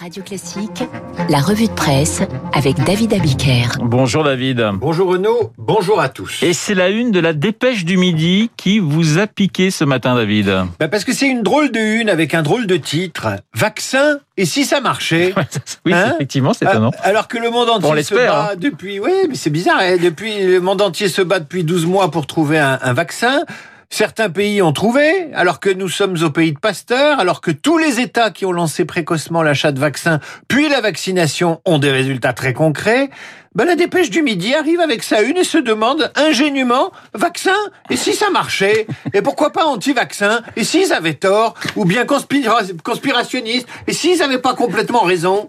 Radio Classique, la revue de presse avec David Abiker. Bonjour David. Bonjour Renaud, bonjour à tous. Et c'est la une de la dépêche du midi qui vous a piqué ce matin David. Bah parce que c'est une drôle de une avec un drôle de titre. Vaccin et si ça marchait Oui, hein effectivement, c'est étonnant. Ah, alors que le monde entier se bat hein. depuis... Oui, mais c'est bizarre. Hein, depuis, le monde entier se bat depuis 12 mois pour trouver un, un vaccin. Certains pays ont trouvé, alors que nous sommes au pays de Pasteur, alors que tous les États qui ont lancé précocement l'achat de vaccins, puis la vaccination, ont des résultats très concrets. Ben, la dépêche du midi arrive avec sa une et se demande ingénument vaccin et si ça marchait? Et pourquoi pas anti-vaccin? Et s'ils avaient tort? Ou bien conspirationnistes et s'ils avaient pas complètement raison?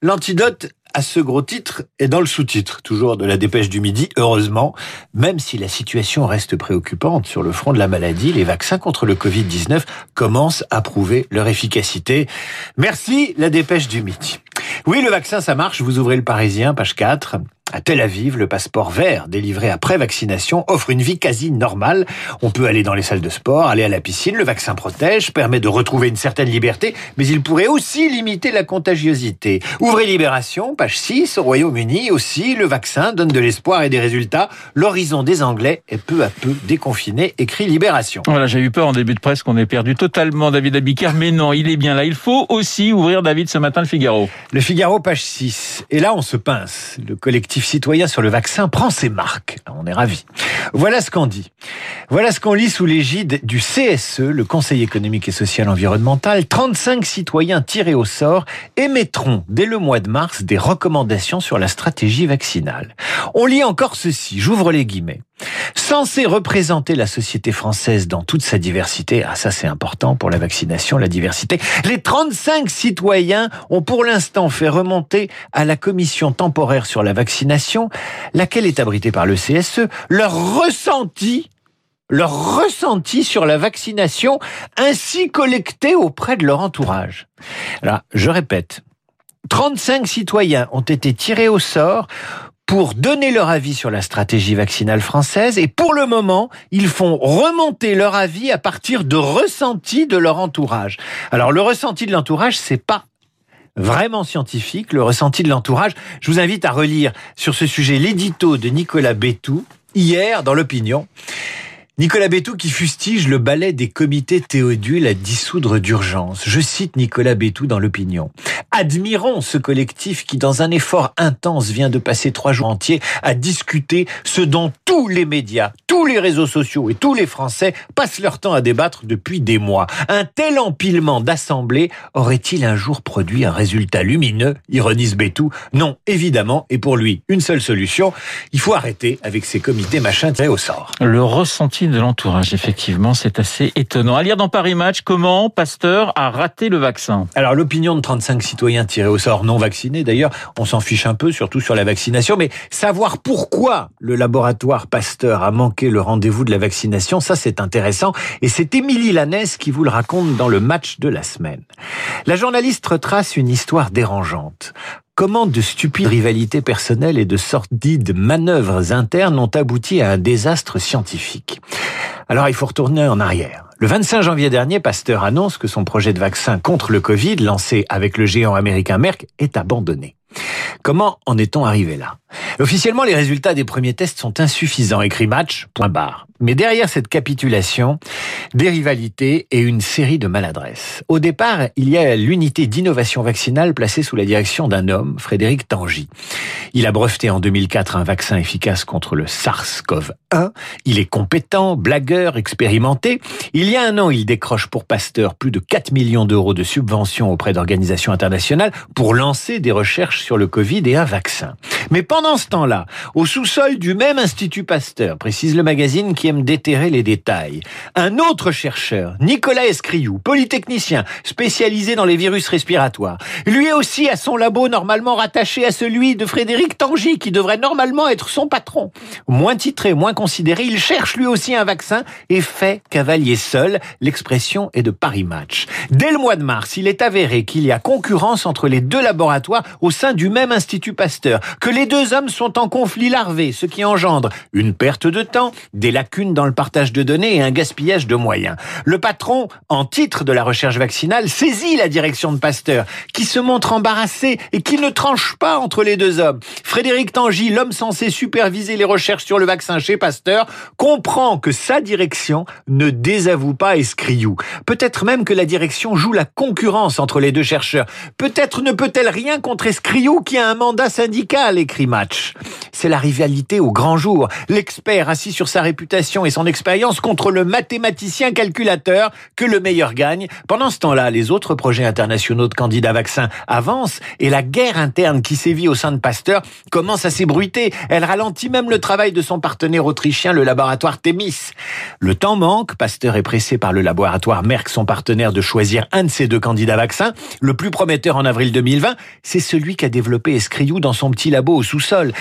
L'antidote à ce gros titre est dans le sous-titre, toujours de la dépêche du midi, heureusement, même si la situation reste préoccupante sur le front de la maladie, les vaccins contre le Covid-19 commencent à prouver leur efficacité. Merci, la dépêche du midi. Oui, le vaccin, ça marche, vous ouvrez le Parisien, page 4. À Tel Aviv, le passeport vert délivré après vaccination offre une vie quasi normale. On peut aller dans les salles de sport, aller à la piscine, le vaccin protège, permet de retrouver une certaine liberté, mais il pourrait aussi limiter la contagiosité. Ouvrez Libération, page 6, au Royaume-Uni aussi, le vaccin donne de l'espoir et des résultats. L'horizon des Anglais est peu à peu déconfiné, écrit Libération. Voilà, j'ai eu peur en début de presse qu'on ait perdu totalement David Abiker, mais non, il est bien là. Il faut aussi ouvrir David ce matin le Figaro. Le Figaro, page 6. Et là, on se pince. Le collectif citoyen sur le vaccin prend ses marques. On est ravis. Voilà ce qu'on dit. Voilà ce qu'on lit sous l'égide du CSE, le Conseil économique et social environnemental. 35 citoyens tirés au sort émettront dès le mois de mars des recommandations sur la stratégie vaccinale. On lit encore ceci, j'ouvre les guillemets. Censé représenter la société française dans toute sa diversité, ah ça c'est important pour la vaccination, la diversité, les 35 citoyens ont pour l'instant fait remonter à la commission temporaire sur la vaccination, laquelle est abritée par le CSE, leur ressenti leur ressenti sur la vaccination ainsi collecté auprès de leur entourage. Alors, je répète, 35 citoyens ont été tirés au sort pour donner leur avis sur la stratégie vaccinale française et pour le moment, ils font remonter leur avis à partir de ressentis de leur entourage. Alors le ressenti de l'entourage, c'est pas vraiment scientifique, le ressenti de l'entourage. Je vous invite à relire sur ce sujet l'édito de Nicolas Bétou hier dans l'opinion. Nicolas Bétou qui fustige le ballet des comités théodules à dissoudre d'urgence. Je cite Nicolas Bétou dans l'opinion. Admirons ce collectif qui, dans un effort intense, vient de passer trois jours entiers à discuter ce dont tous les médias, tous les réseaux sociaux et tous les Français passent leur temps à débattre depuis des mois. Un tel empilement d'assemblées aurait-il un jour produit un résultat lumineux? Ironise Bétou. Non, évidemment, et pour lui, une seule solution, il faut arrêter avec ces comités machin tirés au sort. De l'entourage, effectivement, c'est assez étonnant. À lire dans Paris Match, comment Pasteur a raté le vaccin Alors, l'opinion de 35 citoyens tirés au sort non vaccinés, d'ailleurs, on s'en fiche un peu, surtout sur la vaccination, mais savoir pourquoi le laboratoire Pasteur a manqué le rendez-vous de la vaccination, ça c'est intéressant, et c'est Émilie Lanès qui vous le raconte dans le match de la semaine. La journaliste retrace une histoire dérangeante comment de stupides rivalités personnelles et de sordides manœuvres internes ont abouti à un désastre scientifique? Alors il faut retourner en arrière. Le 25 janvier dernier, Pasteur annonce que son projet de vaccin contre le Covid, lancé avec le géant américain Merck, est abandonné. Comment en est-on arrivé là? Officiellement, les résultats des premiers tests sont insuffisants, écrit Match, point barre. Mais derrière cette capitulation, des rivalités et une série de maladresses. Au départ, il y a l'unité d'innovation vaccinale placée sous la direction d'un homme, Frédéric Tangy. Il a breveté en 2004 un vaccin efficace contre le SARS-CoV-1. Il est compétent, blagueur, expérimenté. Il y a un an, il décroche pour Pasteur plus de 4 millions d'euros de subventions auprès d'organisations internationales pour lancer des recherches sur le Covid et un vaccin. Mais pendant ce temps-là, au sous-sol du même Institut Pasteur, précise le magazine qui aime déterrer les détails, un autre chercheur, Nicolas Escriou, polytechnicien, spécialisé dans les virus respiratoires, lui aussi a son labo normalement rattaché à celui de Frédéric Tangy, qui devrait normalement être son patron. Moins titré, moins considéré, il cherche lui aussi un vaccin et fait cavalier seul. L'expression est de Paris Match. Dès le mois de mars, il est avéré qu'il y a concurrence entre les deux laboratoires au sein du même Institut Pasteur, que les deux hommes sont en conflit larvé, ce qui engendre une perte de temps, des lacunes dans le partage de données et un gaspillage de moyens. Le patron, en titre de la recherche vaccinale, saisit la direction de Pasteur, qui se montre embarrassé et qui ne tranche pas entre les deux hommes. Frédéric Tangy, l'homme censé superviser les recherches sur le vaccin chez Pasteur, comprend que sa direction ne désavoue pas Escriou. Peut-être même que la direction joue la concurrence entre les deux chercheurs. Peut-être ne peut-elle rien contre Escriou qui a un mandat syndical, écrit Match. C'est la rivalité au grand jour. L'expert assis sur sa réputation et son expérience contre le mathématicien calculateur que le meilleur gagne. Pendant ce temps-là, les autres projets internationaux de candidats vaccins avancent et la guerre interne qui sévit au sein de Pasteur commence à s'ébruiter. Elle ralentit même le travail de son partenaire autrichien, le laboratoire Thémis. Le temps manque. Pasteur est pressé par le laboratoire Merck, son partenaire, de choisir un de ces deux candidats vaccins. Le plus prometteur en avril 2020, c'est celui qu'a développé Escriou dans son petit labo au sous-sol.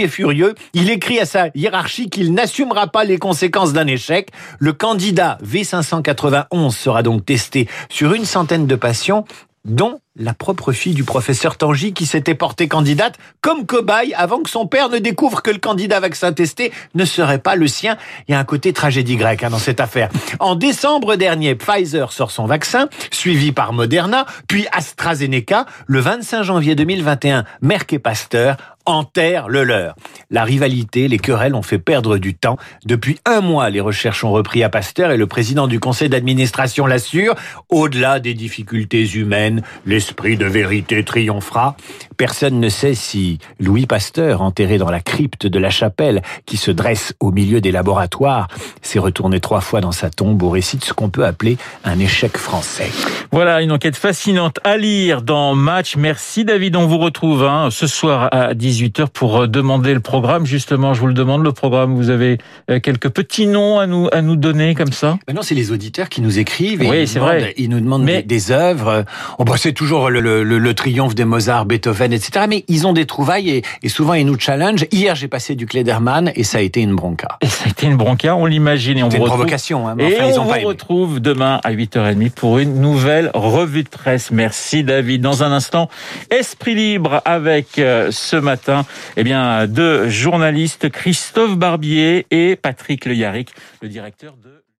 Est furieux. Il écrit à sa hiérarchie qu'il n'assumera pas les conséquences d'un échec. Le candidat V591 sera donc testé sur une centaine de patients dont la propre fille du professeur Tangy qui s'était portée candidate comme cobaye avant que son père ne découvre que le candidat vaccin testé ne serait pas le sien. Il y a un côté tragédie grecque hein, dans cette affaire. En décembre dernier, Pfizer sort son vaccin, suivi par Moderna, puis AstraZeneca. Le 25 janvier 2021, Merck et Pasteur enterrent le leur. La rivalité, les querelles ont fait perdre du temps. Depuis un mois, les recherches ont repris à Pasteur et le président du conseil d'administration l'assure. Au-delà des difficultés humaines, l'esprit de vérité triomphera. Personne ne sait si Louis Pasteur, enterré dans la crypte de la chapelle qui se dresse au milieu des laboratoires, s'est retourné trois fois dans sa tombe au récit de ce qu'on peut appeler un échec français. Voilà, une enquête fascinante à lire dans Match. Merci David, on vous retrouve hein, ce soir à 18h pour demander le programme. Justement, je vous le demande, le programme, vous avez euh, quelques petits noms à nous, à nous donner comme ça? Ben Non, c'est les auditeurs qui nous écrivent. Et oui, c'est vrai. Ils nous demandent Mais... des œuvres. Oh, bah, c'est toujours le, le, le, triomphe des Mozart, Beethoven, etc. Mais ils ont des trouvailles et, et souvent ils nous challenge. Hier, j'ai passé du Klederman et ça a été une bronca. Et ça a été une bronca, on l'imagine. Et on vous une retrouve... provocation. Hein, et on vous retrouve demain à 8h30 pour une nouvelle revue de presse. Merci David. Dans un instant, Esprit libre avec euh, ce matin, eh bien, deux journalistes, Christophe Barbier et Patrick Le Yarrick, le directeur de